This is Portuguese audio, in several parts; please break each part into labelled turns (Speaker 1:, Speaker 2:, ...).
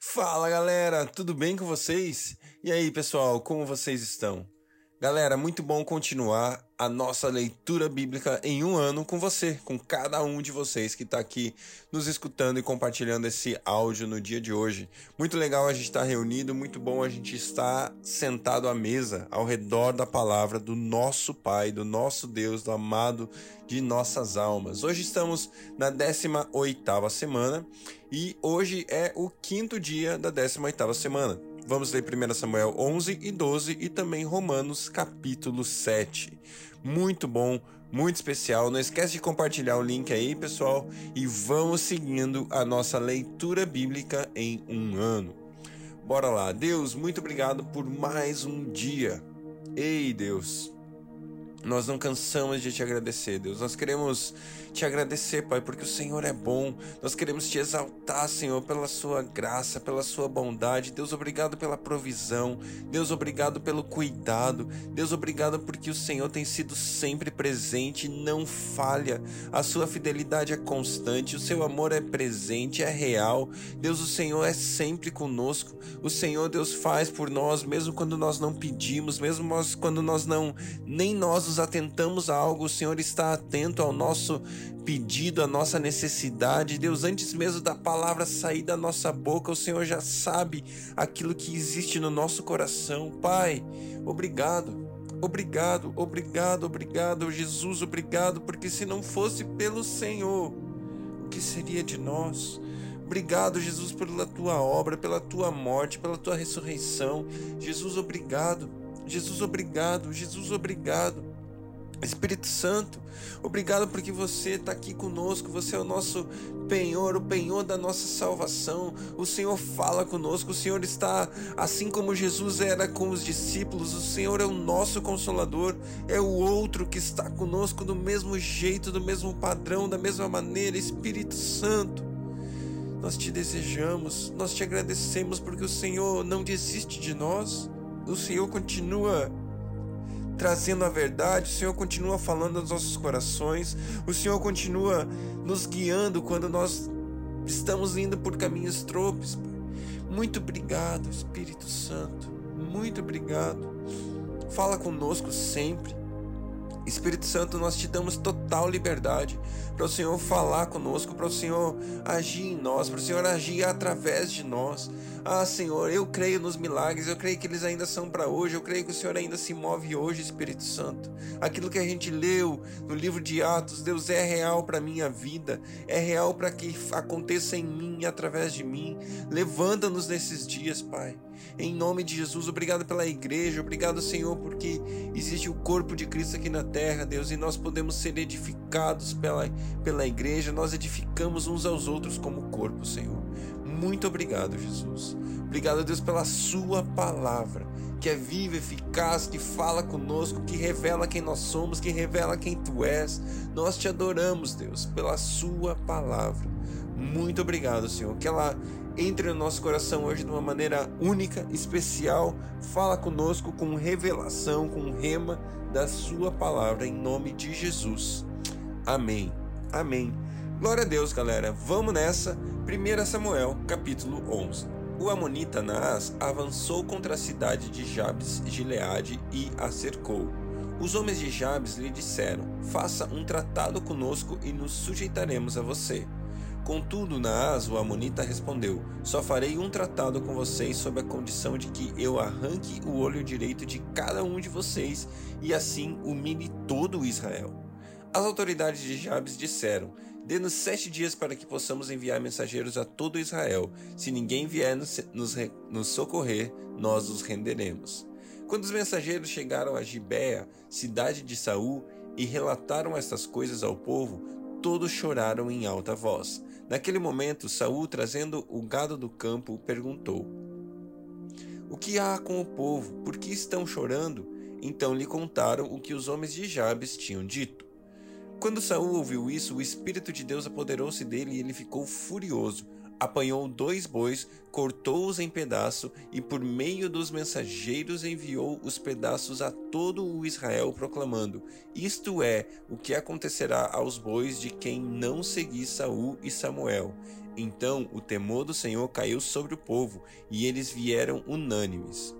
Speaker 1: Fala galera, tudo bem com vocês? E aí pessoal, como vocês estão? Galera, muito bom continuar a nossa leitura bíblica em um ano com você, com cada um de vocês que está aqui nos escutando e compartilhando esse áudio no dia de hoje. Muito legal a gente estar tá reunido, muito bom a gente estar sentado à mesa ao redor da palavra do nosso Pai, do nosso Deus, do amado de nossas almas. Hoje estamos na 18 oitava semana e hoje é o quinto dia da 18 oitava semana. Vamos ler 1 Samuel 11 e 12 e também Romanos capítulo 7. Muito bom, muito especial. Não esquece de compartilhar o link aí, pessoal, e vamos seguindo a nossa leitura bíblica em um ano. Bora lá. Deus, muito obrigado por mais um dia. Ei, Deus, nós não cansamos de te agradecer, Deus. Nós queremos te agradecer, Pai, porque o Senhor é bom. Nós queremos te exaltar, Senhor, pela sua graça, pela sua bondade. Deus, obrigado pela provisão. Deus, obrigado pelo cuidado. Deus, obrigado porque o Senhor tem sido sempre presente, não falha. A sua fidelidade é constante, o seu amor é presente, é real. Deus, o Senhor é sempre conosco. O Senhor, Deus, faz por nós, mesmo quando nós não pedimos, mesmo nós, quando nós não, nem nós nos atentamos a algo, o Senhor está atento ao nosso pedido, a nossa necessidade. Deus, antes mesmo da palavra sair da nossa boca, o Senhor já sabe aquilo que existe no nosso coração. Pai, obrigado. Obrigado, obrigado, obrigado, Jesus, obrigado, porque se não fosse pelo Senhor, o que seria de nós? Obrigado, Jesus, pela tua obra, pela tua morte, pela tua ressurreição. Jesus, obrigado. Jesus, obrigado. Jesus, obrigado. Espírito Santo, obrigado porque você está aqui conosco, você é o nosso penhor, o penhor da nossa salvação. O Senhor fala conosco, o Senhor está assim como Jesus era com os discípulos, o Senhor é o nosso consolador, é o outro que está conosco do mesmo jeito, do mesmo padrão, da mesma maneira. Espírito Santo, nós te desejamos, nós te agradecemos porque o Senhor não desiste de nós, o Senhor continua trazendo a verdade, o Senhor continua falando aos nossos corações, o Senhor continua nos guiando quando nós estamos indo por caminhos tropes. Pai. Muito obrigado, Espírito Santo, muito obrigado. Fala conosco sempre. Espírito Santo, nós te damos total liberdade para o Senhor falar conosco, para o Senhor agir em nós, para o Senhor agir através de nós. Ah, Senhor, eu creio nos milagres, eu creio que eles ainda são para hoje, eu creio que o Senhor ainda se move hoje, Espírito Santo. Aquilo que a gente leu no livro de Atos, Deus é real para minha vida, é real para que aconteça em mim e através de mim. Levanta-nos nesses dias, Pai. Em nome de Jesus, obrigado pela igreja, obrigado, Senhor, porque existe o corpo de Cristo aqui na terra, Deus, e nós podemos ser edificados pela, pela igreja, nós edificamos uns aos outros como corpo, Senhor. Muito obrigado, Jesus. Obrigado, Deus, pela Sua palavra, que é viva, eficaz, que fala conosco, que revela quem nós somos, que revela quem Tu és. Nós te adoramos, Deus, pela Sua palavra. Muito obrigado, Senhor. Que ela entre no nosso coração hoje de uma maneira única, especial. Fala conosco com revelação, com rema da Sua palavra, em nome de Jesus. Amém. Amém. Glória a Deus, galera. Vamos nessa. 1 Samuel, capítulo 11. O amonita Naas avançou contra a cidade de Jabes Gileade e a cercou. Os homens de Jabes lhe disseram: Faça um tratado conosco e nos sujeitaremos a você. Contudo, Naas, o Amonita, respondeu: Só farei um tratado com vocês sob a condição de que eu arranque o olho direito de cada um de vocês e assim humilhe todo o Israel. As autoridades de Jabes disseram: Dê-nos sete dias para que possamos enviar mensageiros a todo Israel. Se ninguém vier nos, nos, nos socorrer, nós os renderemos. Quando os mensageiros chegaram a Gibéa, cidade de Saul, e relataram estas coisas ao povo, todos choraram em alta voz. Naquele momento, Saul, trazendo o gado do campo, perguntou: O que há com o povo? Por que estão chorando? Então lhe contaram o que os homens de Jabes tinham dito. Quando Saul ouviu isso, o espírito de Deus apoderou-se dele e ele ficou furioso apanhou dois bois, cortou-os em pedaço e por meio dos mensageiros enviou os pedaços a todo o Israel proclamando: Isto é o que acontecerá aos bois de quem não seguir Saul e Samuel. Então o temor do Senhor caiu sobre o povo, e eles vieram unânimes.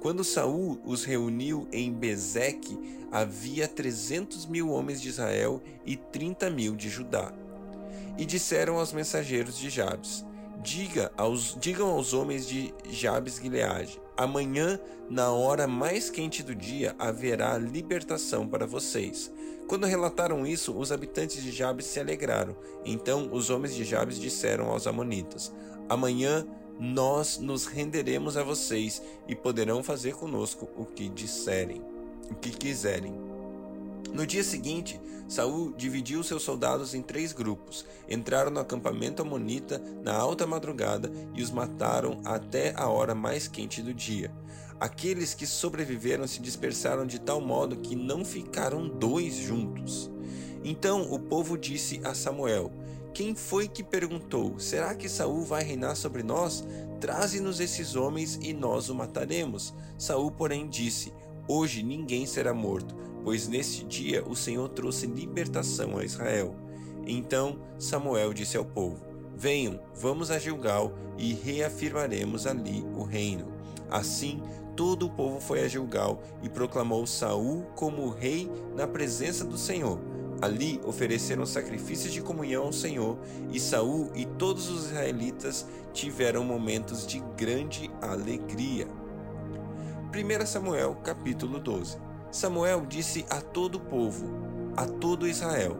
Speaker 1: Quando Saul os reuniu em Bezeque, havia trezentos mil homens de Israel e trinta mil de Judá. E disseram aos mensageiros de Jabes: Diga aos, digam aos homens de Jabes Gileade: Amanhã, na hora mais quente do dia, haverá libertação para vocês. Quando relataram isso, os habitantes de Jabes se alegraram. Então os homens de Jabes disseram aos amonitas: Amanhã nós nos renderemos a vocês e poderão fazer conosco o que disserem, o que quiserem. No dia seguinte, Saul dividiu seus soldados em três grupos. Entraram no acampamento amonita na alta madrugada e os mataram até a hora mais quente do dia. Aqueles que sobreviveram se dispersaram de tal modo que não ficaram dois juntos. Então o povo disse a Samuel: Quem foi que perguntou: Será que Saul vai reinar sobre nós? Traze-nos esses homens e nós o mataremos. Saul, porém, disse: Hoje ninguém será morto pois neste dia o Senhor trouxe libertação a Israel. Então Samuel disse ao povo: Venham, vamos a Gilgal e reafirmaremos ali o reino. Assim, todo o povo foi a Gilgal e proclamou Saul como rei na presença do Senhor. Ali ofereceram sacrifícios de comunhão ao Senhor, e Saul e todos os israelitas tiveram momentos de grande alegria. 1 Samuel capítulo 12 Samuel disse a todo o povo, a todo Israel: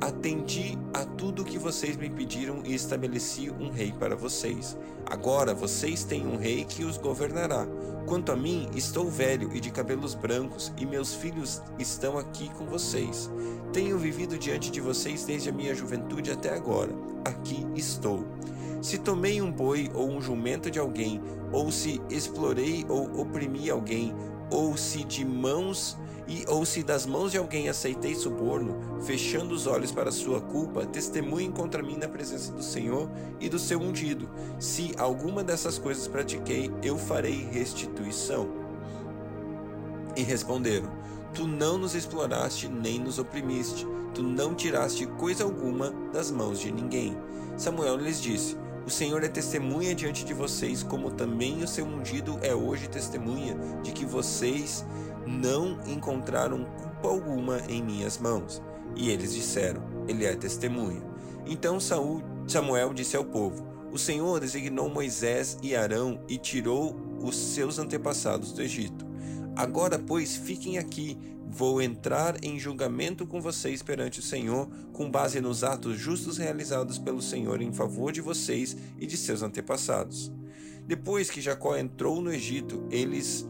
Speaker 1: Atendi a tudo o que vocês me pediram e estabeleci um rei para vocês. Agora vocês têm um rei que os governará. Quanto a mim, estou velho e de cabelos brancos, e meus filhos estão aqui com vocês. Tenho vivido diante de vocês desde a minha juventude até agora. Aqui estou. Se tomei um boi ou um jumento de alguém, ou se explorei ou oprimi alguém, ou se de mãos e ou se das mãos de alguém aceitei suborno, fechando os olhos para sua culpa, testemunhem contra mim na presença do Senhor e do seu ungido. Se alguma dessas coisas pratiquei, eu farei restituição. E responderam: Tu não nos exploraste nem nos oprimiste, tu não tiraste coisa alguma das mãos de ninguém. Samuel lhes disse: o Senhor é testemunha diante de vocês, como também o seu ungido é hoje testemunha de que vocês não encontraram culpa alguma em minhas mãos. E eles disseram: Ele é testemunha. Então Saul, Samuel disse ao povo: O Senhor designou Moisés e Arão e tirou os seus antepassados do Egito. Agora, pois, fiquem aqui Vou entrar em julgamento com vocês perante o Senhor, com base nos atos justos realizados pelo Senhor em favor de vocês e de seus antepassados. Depois que Jacó entrou no Egito, eles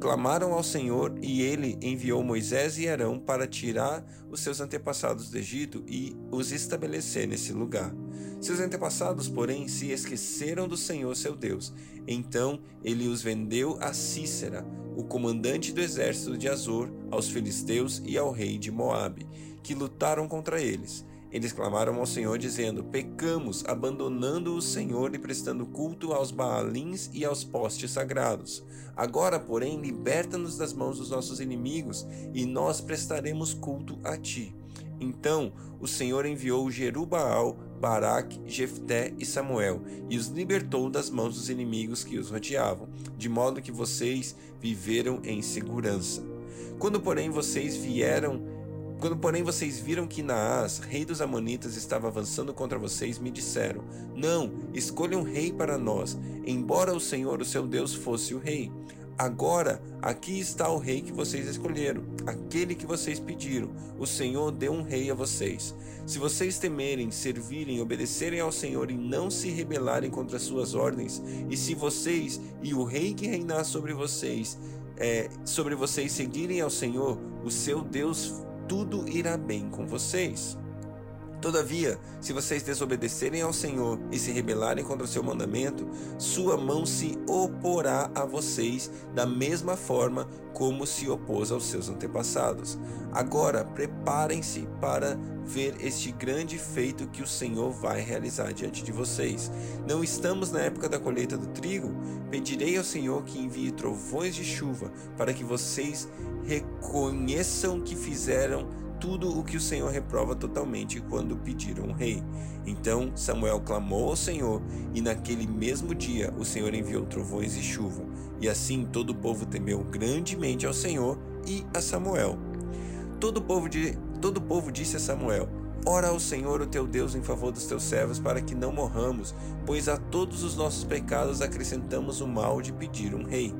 Speaker 1: clamaram ao Senhor e ele enviou Moisés e Arão para tirar os seus antepassados do Egito e os estabelecer nesse lugar. Seus antepassados, porém, se esqueceram do Senhor seu Deus. Então ele os vendeu a Cícera, o comandante do exército de Azor, aos filisteus e ao rei de Moabe, que lutaram contra eles. Eles clamaram ao Senhor, dizendo: Pecamos, abandonando o Senhor e prestando culto aos Baalins e aos postes sagrados. Agora, porém, liberta-nos das mãos dos nossos inimigos, e nós prestaremos culto a ti. Então o Senhor enviou Jerubaal, Baraque, Jefté e Samuel, e os libertou das mãos dos inimigos que os rodeavam, de modo que vocês viveram em segurança. Quando, porém, vocês vieram quando, porém, vocês viram que Naás, rei dos Amonitas, estava avançando contra vocês, me disseram: Não, escolha um rei para nós, embora o Senhor, o seu Deus, fosse o rei. Agora, aqui está o rei que vocês escolheram, aquele que vocês pediram. O Senhor deu um rei a vocês. Se vocês temerem, servirem, obedecerem ao Senhor e não se rebelarem contra suas ordens, e se vocês e o rei que reinar sobre vocês, é, sobre vocês seguirem ao Senhor, o seu Deus tudo irá bem com vocês. Todavia, se vocês desobedecerem ao Senhor e se rebelarem contra o seu mandamento, sua mão se oporá a vocês da mesma forma como se opôs aos seus antepassados. Agora, preparem-se para ver este grande feito que o Senhor vai realizar diante de vocês. Não estamos na época da colheita do trigo? Pedirei ao Senhor que envie trovões de chuva para que vocês reconheçam que fizeram tudo o que o Senhor reprova totalmente quando pediram um rei. Então Samuel clamou ao Senhor, e naquele mesmo dia o Senhor enviou trovões e chuva. E assim todo o povo temeu grandemente ao Senhor e a Samuel. Todo o povo, de, todo o povo disse a Samuel: Ora ao Senhor, o teu Deus, em favor dos teus servos, para que não morramos, pois a todos os nossos pecados acrescentamos o mal de pedir um rei.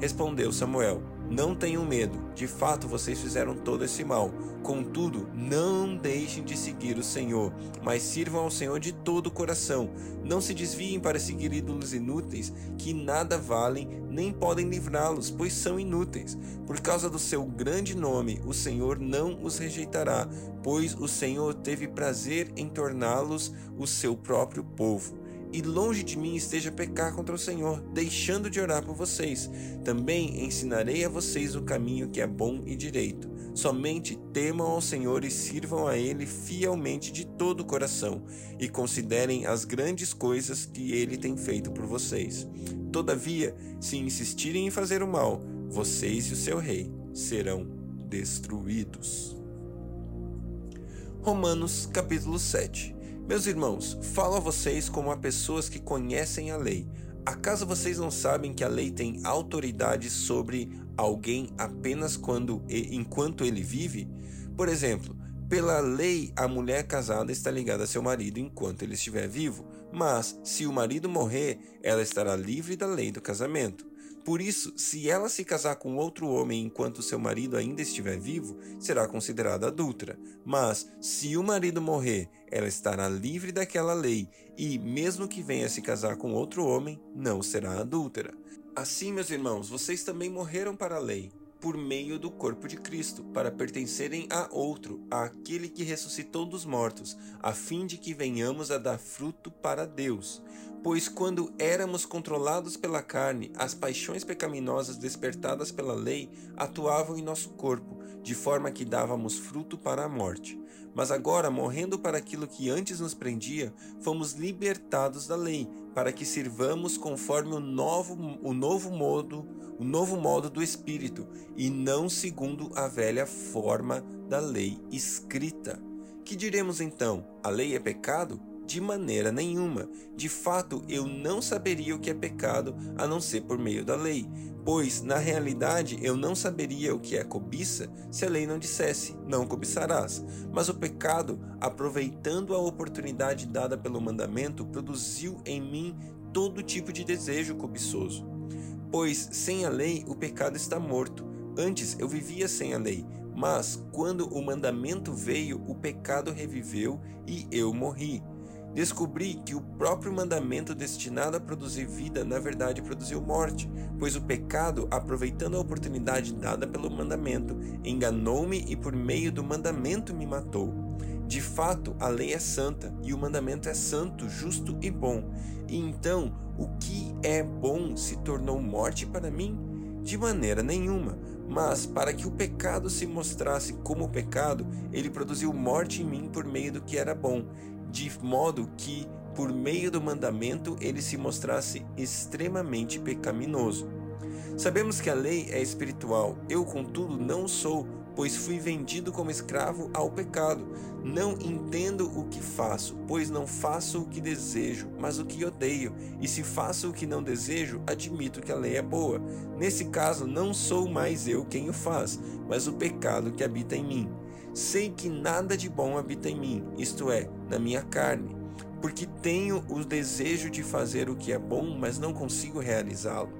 Speaker 1: Respondeu Samuel: não tenham medo, de fato vocês fizeram todo esse mal. Contudo, não deixem de seguir o Senhor, mas sirvam ao Senhor de todo o coração. Não se desviem para seguir ídolos inúteis, que nada valem, nem podem livrá-los, pois são inúteis. Por causa do seu grande nome, o Senhor não os rejeitará, pois o Senhor teve prazer em torná-los o seu próprio povo e longe de mim esteja pecar contra o Senhor, deixando de orar por vocês. Também ensinarei a vocês o caminho que é bom e direito. Somente temam ao Senhor e sirvam a Ele fielmente de todo o coração, e considerem as grandes coisas que Ele tem feito por vocês. Todavia, se insistirem em fazer o mal, vocês e o seu rei serão destruídos. Romanos capítulo 7 meus irmãos, falo a vocês como a pessoas que conhecem a lei. Acaso vocês não sabem que a lei tem autoridade sobre alguém apenas quando enquanto ele vive? Por exemplo, pela lei, a mulher casada está ligada a seu marido enquanto ele estiver vivo, mas se o marido morrer, ela estará livre da lei do casamento. Por isso, se ela se casar com outro homem enquanto seu marido ainda estiver vivo, será considerada adúltera. Mas, se o marido morrer, ela estará livre daquela lei e, mesmo que venha se casar com outro homem, não será adúltera. Assim, meus irmãos, vocês também morreram para a lei por meio do corpo de Cristo, para pertencerem a outro, àquele que ressuscitou dos mortos, a fim de que venhamos a dar fruto para Deus. Pois quando éramos controlados pela carne, as paixões pecaminosas despertadas pela lei atuavam em nosso corpo, de forma que dávamos fruto para a morte. Mas agora, morrendo para aquilo que antes nos prendia, fomos libertados da lei, para que sirvamos conforme o novo, o novo modo, o novo modo do espírito, e não segundo a velha forma da lei escrita. Que diremos então? A lei é pecado? De maneira nenhuma. De fato, eu não saberia o que é pecado a não ser por meio da lei, pois na realidade eu não saberia o que é cobiça se a lei não dissesse: não cobiçarás. Mas o pecado, aproveitando a oportunidade dada pelo mandamento, produziu em mim todo tipo de desejo cobiçoso. Pois sem a lei o pecado está morto. Antes eu vivia sem a lei, mas quando o mandamento veio, o pecado reviveu e eu morri. Descobri que o próprio mandamento destinado a produzir vida, na verdade, produziu morte, pois o pecado, aproveitando a oportunidade dada pelo mandamento, enganou-me e por meio do mandamento me matou. De fato, a lei é santa e o mandamento é santo, justo e bom. E então, o que é bom se tornou morte para mim? De maneira nenhuma. Mas, para que o pecado se mostrasse como pecado, ele produziu morte em mim por meio do que era bom de modo que, por meio do mandamento, ele se mostrasse extremamente pecaminoso. Sabemos que a lei é espiritual, eu, contudo, não sou, pois fui vendido como escravo ao pecado. Não entendo o que faço, pois não faço o que desejo, mas o que odeio. E se faço o que não desejo, admito que a lei é boa. Nesse caso, não sou mais eu quem o faz, mas o pecado que habita em mim. Sei que nada de bom habita em mim, isto é, na minha carne, porque tenho o desejo de fazer o que é bom, mas não consigo realizá-lo.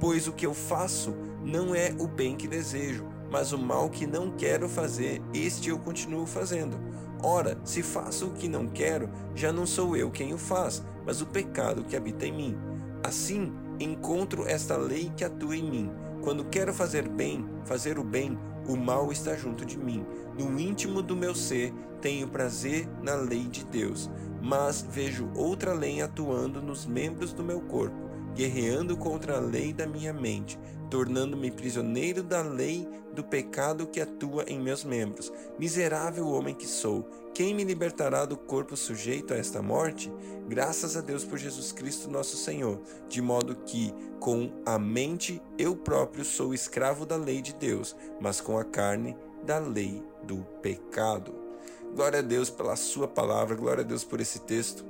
Speaker 1: Pois o que eu faço não é o bem que desejo, mas o mal que não quero fazer, este eu continuo fazendo. Ora, se faço o que não quero, já não sou eu quem o faz, mas o pecado que habita em mim. Assim, encontro esta lei que atua em mim. Quando quero fazer bem, fazer o bem, o mal está junto de mim. No íntimo do meu ser, tenho prazer na lei de Deus, mas vejo outra lei atuando nos membros do meu corpo, guerreando contra a lei da minha mente, tornando-me prisioneiro da lei do pecado que atua em meus membros. Miserável homem que sou, quem me libertará do corpo sujeito a esta morte? Graças a Deus por Jesus Cristo, nosso Senhor, de modo que, com a mente, eu próprio sou escravo da lei de Deus, mas com a carne, da lei do pecado. Glória a Deus pela sua palavra, glória a Deus por esse texto.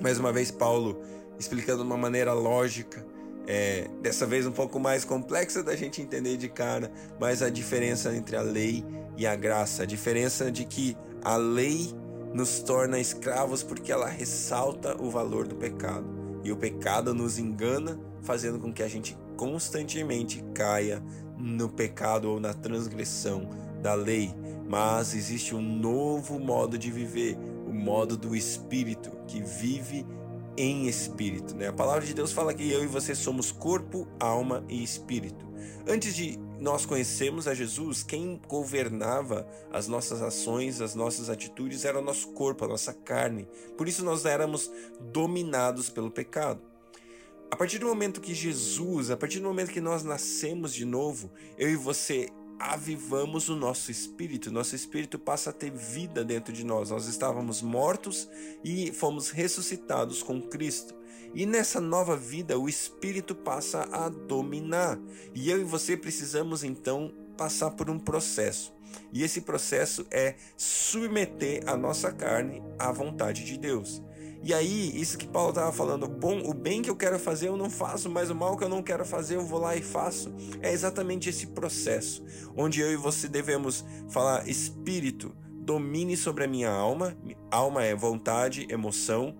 Speaker 1: Mais uma vez, Paulo explicando de uma maneira lógica, é, dessa vez um pouco mais complexa da gente entender de cara, mas a diferença entre a lei e a graça, a diferença de que a lei nos torna escravos porque ela ressalta o valor do pecado e o pecado nos engana, fazendo com que a gente constantemente caia no pecado ou na transgressão da lei. Mas existe um novo modo de viver, o modo do espírito que vive em espírito. Né? A palavra de Deus fala que eu e você somos corpo, alma e espírito. Antes de nós conhecermos a Jesus, quem governava as nossas ações, as nossas atitudes era o nosso corpo, a nossa carne. Por isso nós éramos dominados pelo pecado. A partir do momento que Jesus, a partir do momento que nós nascemos de novo, eu e você avivamos o nosso espírito, nosso espírito passa a ter vida dentro de nós. Nós estávamos mortos e fomos ressuscitados com Cristo. E nessa nova vida, o espírito passa a dominar. E eu e você precisamos então passar por um processo. E esse processo é submeter a nossa carne à vontade de Deus. E aí, isso que Paulo estava falando, bom, o bem que eu quero fazer eu não faço, mas o mal que eu não quero fazer eu vou lá e faço. É exatamente esse processo, onde eu e você devemos falar: Espírito, domine sobre a minha alma, alma é vontade, emoção,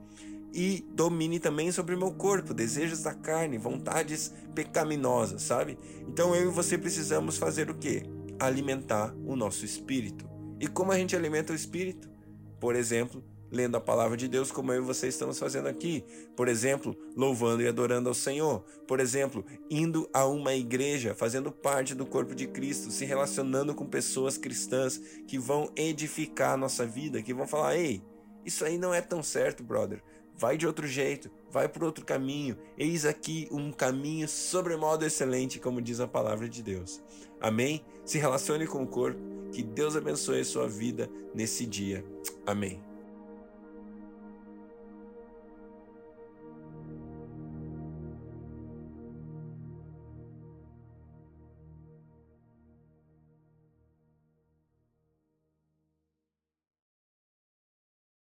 Speaker 1: e domine também sobre o meu corpo, desejos da carne, vontades pecaminosas, sabe? Então eu e você precisamos fazer o quê? Alimentar o nosso espírito. E como a gente alimenta o espírito? Por exemplo, lendo a palavra de Deus, como eu e você estamos fazendo aqui. Por exemplo, louvando e adorando ao Senhor. Por exemplo, indo a uma igreja, fazendo parte do corpo de Cristo, se relacionando com pessoas cristãs que vão edificar a nossa vida, que vão falar: ei, isso aí não é tão certo, brother. Vai de outro jeito, vai por outro caminho. Eis aqui um caminho sobremodo excelente, como diz a palavra de Deus. Amém? Se relacione com o corpo. Que Deus abençoe a sua vida nesse dia. Amém.